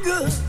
good.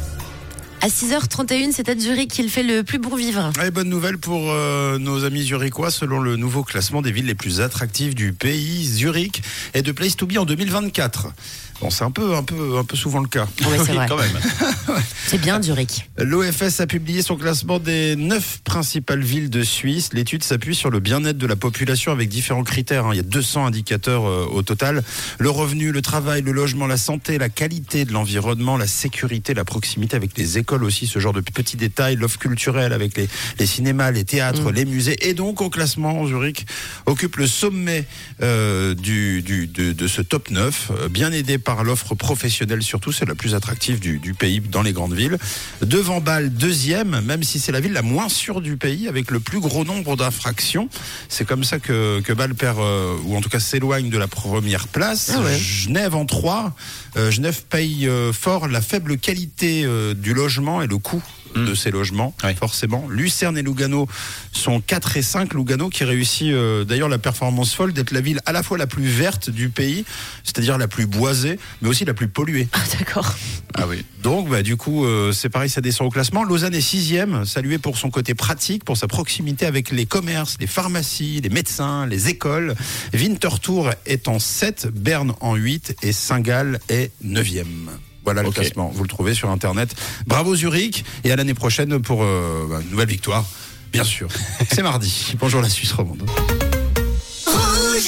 À 6h31, c'est à Zurich qu'il fait le plus bon vivre. Bonne nouvelle pour euh, nos amis zurichois. Selon le nouveau classement des villes les plus attractives du pays, Zurich est de place to be en 2024. Bon, c'est un peu, un peu, un peu souvent le cas. Oui, c'est vrai. quand même. C'est bien Zurich. L'OFS a publié son classement des neuf principales villes de Suisse. L'étude s'appuie sur le bien-être de la population avec différents critères. hein. Il y a 200 indicateurs euh, au total. Le revenu, le travail, le logement, la santé, la qualité de l'environnement, la sécurité, la proximité avec les écoles aussi, ce genre de petits détails, l'offre culturelle avec les, les cinémas, les théâtres, les musées. Et donc au classement, Zurich occupe le sommet euh, du, du- de, de ce top 9, euh, bien aidé par l'offre professionnelle surtout, c'est la plus attractive du, du pays dans les grandes villes. Devant Bâle, deuxième, même si c'est la ville la moins sûre du pays, avec le plus gros nombre d'infractions. C'est comme ça que, que Bâle perd, euh, ou en tout cas s'éloigne de la première place. Ah ouais. Genève en 3. Genève paye fort la faible qualité du logement et le coût de ces logements, forcément. Lucerne et Lugano sont 4 et 5. Lugano qui réussit euh, d'ailleurs la performance folle d'être la ville à la fois la plus verte du pays, c'est-à-dire la plus boisée, mais aussi la plus polluée. Ah, d'accord. Ah oui. Donc, bah, du coup, euh, c'est pareil, ça descend au classement. Lausanne est sixième, salué pour son côté pratique, pour sa proximité avec les commerces, les pharmacies, les médecins, les écoles. Winterthur est en 7, Berne en 8 et Saint-Gall est neuvième. Voilà le classement. Vous le trouvez sur Internet. Bravo Zurich et à l'année prochaine pour euh, bah, une nouvelle victoire. Bien sûr. C'est mardi. Bonjour la Suisse romande.